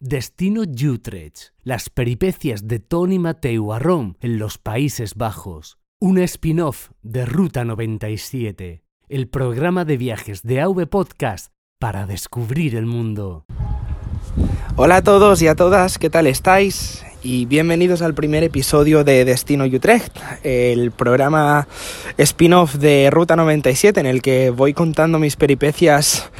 Destino Utrecht, las peripecias de Tony Mateu Arrom en los Países Bajos, un spin-off de Ruta 97, el programa de viajes de AV Podcast para descubrir el mundo. Hola a todos y a todas, ¿qué tal estáis? Y bienvenidos al primer episodio de Destino Utrecht, el programa spin-off de Ruta 97 en el que voy contando mis peripecias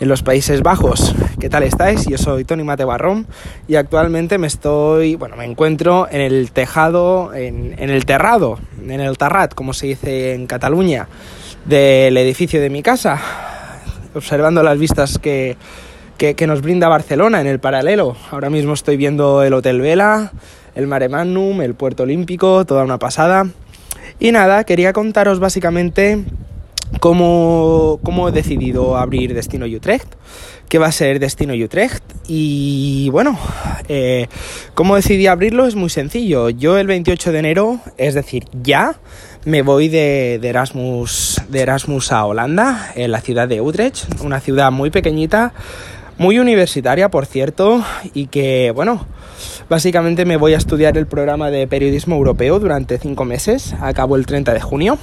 en los Países Bajos. ¿Qué tal estáis? Yo soy Tony Mate Barrón y actualmente me estoy, bueno, me encuentro en el tejado, en, el terrado, en el tarrat, como se dice en Cataluña, del edificio de mi casa, observando las vistas que, que, nos brinda Barcelona en el paralelo. Ahora mismo estoy viendo el Hotel Vela, el Mare Magnum, el Puerto Olímpico, toda una pasada. Y nada, quería contaros básicamente cómo, cómo he decidido abrir Destino Utrecht, qué va a ser Destino Utrecht y bueno, eh, cómo decidí abrirlo es muy sencillo. Yo el 28 de enero, es decir, ya me voy de, Erasmus, de Erasmus a Holanda, en la ciudad de Utrecht, una ciudad muy pequeñita, muy universitaria, por cierto, y que, bueno, básicamente me voy a estudiar el programa de periodismo europeo durante cinco meses, acabo el 30 de junio.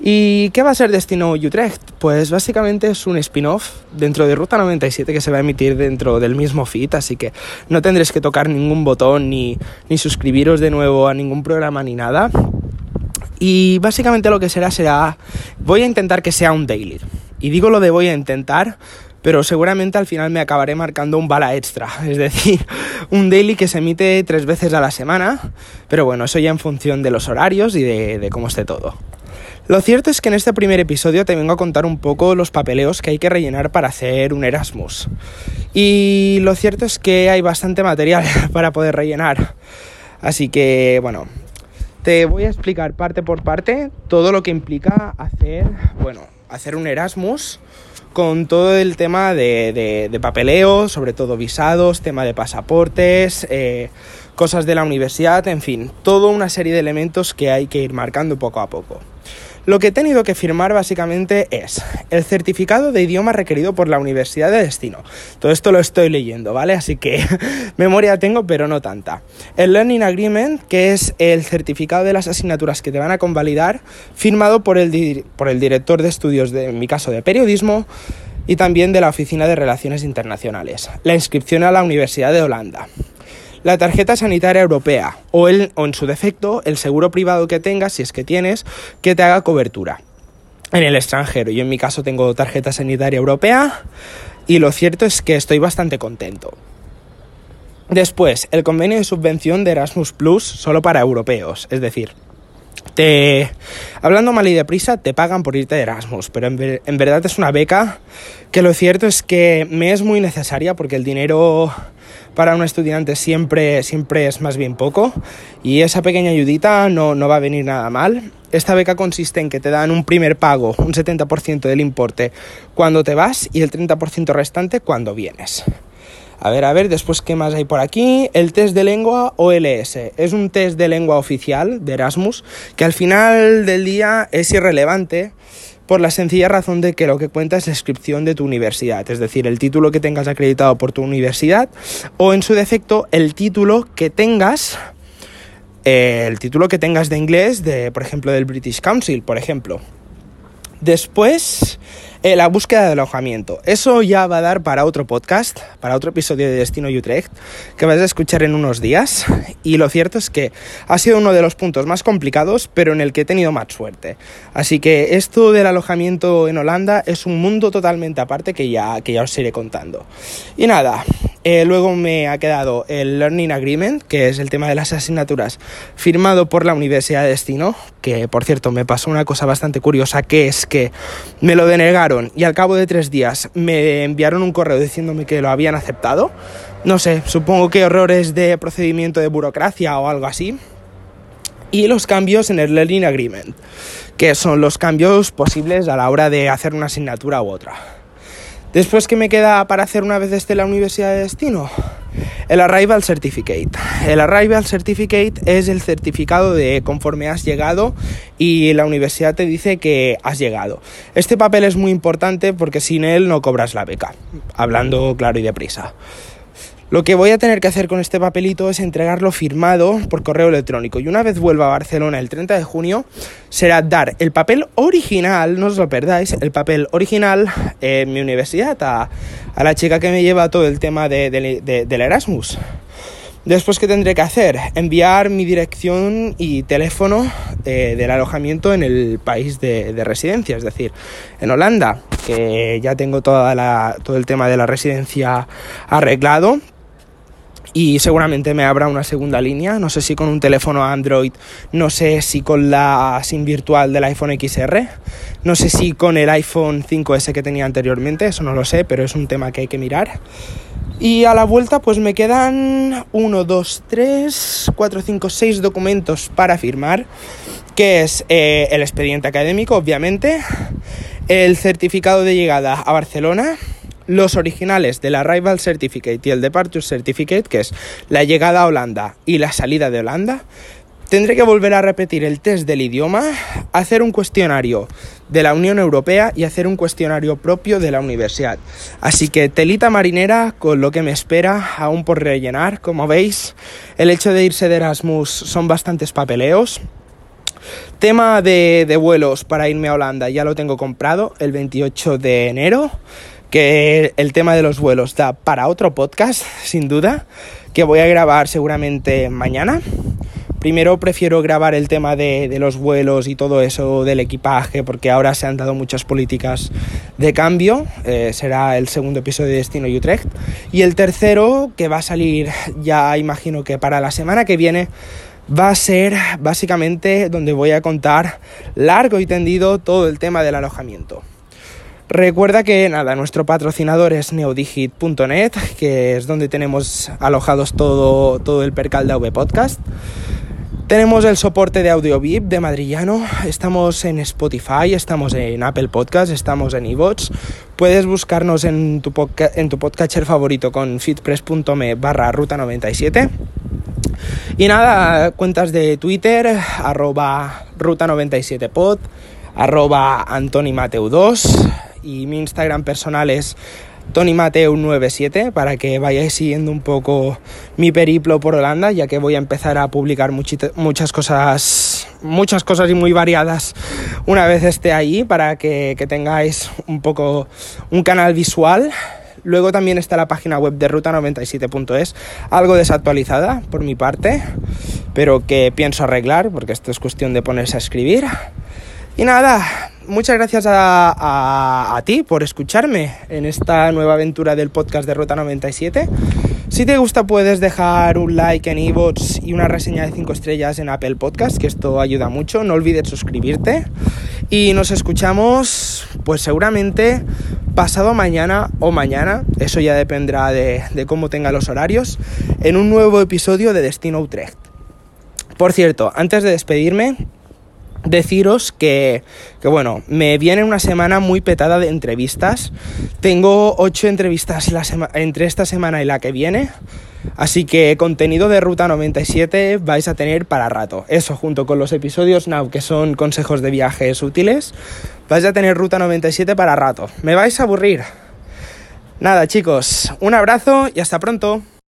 ¿Y qué va a ser Destino Utrecht? Pues básicamente es un spin-off dentro de Ruta 97 que se va a emitir dentro del mismo feed, así que no tendréis que tocar ningún botón ni, ni suscribiros de nuevo a ningún programa ni nada. Y básicamente lo que será será, voy a intentar que sea un daily. Y digo lo de voy a intentar pero seguramente al final me acabaré marcando un bala extra, es decir, un daily que se emite tres veces a la semana, pero bueno, eso ya en función de los horarios y de, de cómo esté todo. Lo cierto es que en este primer episodio te vengo a contar un poco los papeleos que hay que rellenar para hacer un Erasmus. Y lo cierto es que hay bastante material para poder rellenar. Así que, bueno, te voy a explicar parte por parte todo lo que implica hacer, bueno, hacer un Erasmus con todo el tema de, papeleo, sobre todo visados, tema de pasaportes, eh, cosas de la universidad, en fin, toda una serie de elementos que hay que ir marcando poco a poco. Lo que he tenido que firmar básicamente es el certificado de idioma requerido por la Universidad de Destino. Todo esto lo estoy leyendo, ¿vale? Así que memoria tengo, pero no tanta. El Learning Agreement, que es el certificado de las asignaturas que te van a convalidar, firmado por el, por el director de estudios, de, en mi caso de periodismo, y también de la Oficina de Relaciones Internacionales. La inscripción a la Universidad de Holanda la tarjeta sanitaria europea o, el, o en su defecto el seguro privado que tengas, si es que tienes, que te haga cobertura en el extranjero. Yo en mi caso tengo tarjeta sanitaria europea y lo cierto es que estoy bastante contento. Después, el convenio de subvención de Erasmus Plus solo para europeos, es decir, te, hablando mal y deprisa, te pagan por irte de Erasmus, pero en, en verdad es una beca que lo cierto es que me es muy necesaria porque el dinero para un estudiante siempre, siempre es más bien poco y esa pequeña ayudita no, no va a venir nada mal. Esta beca consiste en que te dan un primer pago, un 70% del importe cuando te vas y el 30% restante cuando vienes. A ver, a ver, después qué más hay por aquí. El test de lengua OLS. Es un test de lengua oficial de Erasmus que al final del día es irrelevante por la sencilla razón de que lo que cuenta es la de tu universidad, es decir, el título que tengas acreditado por tu universidad o en su defecto el título que tengas eh, el título que tengas de inglés de por ejemplo del British Council, por ejemplo. Después eh, la búsqueda de alojamiento. Eso ya va a dar para otro podcast, para otro episodio de Destino Utrecht, que vas a escuchar en unos días. Y lo cierto es que ha sido uno de los puntos más complicados, pero en el que he tenido más suerte. Así que esto del alojamiento en Holanda es un mundo totalmente aparte que ya, que ya os iré contando. Y nada, eh, luego me ha quedado el Learning Agreement, que es el tema de las asignaturas, firmado por la Universidad de Destino, que por cierto me pasó una cosa bastante curiosa, que es que me lo denegaron y al cabo de tres días me enviaron un correo diciéndome que lo habían aceptado. No sé, supongo que errores de procedimiento de burocracia o algo así. Y los cambios en el Learning Agreement, que son los cambios posibles a la hora de hacer una asignatura u otra. Después, ¿qué me queda para hacer una vez esté en la universidad de destino? El Arrival Certificate. El Arrival Certificate es el certificado de conforme has llegado y la universidad te dice que has llegado. Este papel es muy importante porque sin él no cobras la beca, hablando claro y deprisa. Lo que voy a tener que hacer con este papelito es entregarlo firmado por correo electrónico. Y una vez vuelva a Barcelona el 30 de junio, será dar el papel original, no os lo perdáis, el papel original en mi universidad a, la chica que me lleva todo el tema de, del Erasmus. Después, ¿qué tendré que hacer? Enviar mi dirección y teléfono eh, del alojamiento en el país de, residencia, es decir, en Holanda, que ya tengo todo el tema de la residencia arreglado y seguramente me abra una segunda línea, no sé si con un teléfono Android, no sé si con la SIM virtual del iPhone XR, no sé si con el iPhone 5S que tenía anteriormente, eso no lo sé, pero es un tema que hay que mirar. Y a la vuelta pues me quedan 1, 2, 3, 4, 5, 6 documentos para firmar, que es eh, el expediente académico, obviamente, el certificado de llegada a Barcelona, los originales del Arrival Certificate y el Departure Certificate, que es la llegada a Holanda y la salida de Holanda, tendré que volver a repetir el test del idioma, hacer un cuestionario de la Unión Europea y hacer un cuestionario propio de la universidad. Así que telita marinera con lo que me espera aún por rellenar. Como veis, el hecho de irse de Erasmus son bastantes papeleos. Tema de, de vuelos para irme a Holanda ya lo tengo comprado el 28 de enero que el tema de los vuelos da para otro podcast, sin duda, que voy a grabar seguramente mañana. Primero prefiero grabar el tema de, los vuelos y todo eso del equipaje, porque ahora se han dado muchas políticas de cambio. Eh, será el segundo episodio de Destino Utrecht. Y el tercero, que va a salir ya imagino que para la semana que viene, va a ser básicamente donde voy a contar largo y tendido todo el tema del alojamiento. Recuerda que nada, nuestro patrocinador es neodigit.net, que es donde tenemos alojados todo, todo el percal de AV Podcast. Tenemos el soporte de audio VIP de Madrillano, estamos en Spotify, estamos en Apple Podcast, estamos en iVoox. Puedes buscarnos en tu, en tu podcatcher favorito con fitpress.me barra ruta 97. Y nada, cuentas de Twitter, arroba ruta97pod, arroba antonimateu2 y mi Instagram personal es TonyMateu97 para que vayáis siguiendo un poco mi periplo por Holanda, ya que voy a empezar a publicar muchas cosas, muchas cosas y muy variadas una vez esté ahí para que, que tengáis un poco un canal visual. Luego también está la página web de ruta97.es, algo desactualizada por mi parte, pero que pienso arreglar porque esto es cuestión de ponerse a escribir. Y nada, muchas gracias a, ti por escucharme en esta nueva aventura del podcast de Ruta 97. Si te gusta puedes dejar un like en iVoox y una reseña de 5 estrellas en Apple Podcast, que esto ayuda mucho. No olvides suscribirte. Y nos escuchamos, pues seguramente pasado mañana o mañana, eso ya dependerá de, de cómo tenga los horarios, en un nuevo episodio de Destino Utrecht. Por cierto, antes de despedirme, deciros que, que, bueno, me viene una semana muy petada de entrevistas. Tengo ocho entrevistas la entre esta semana y la que viene. Así que contenido de Ruta 97 vais a tener para rato. Eso junto con los episodios Now, que son consejos de viajes útiles, vais a tener Ruta 97 para rato. Me vais a aburrir. Nada chicos, un abrazo y hasta pronto.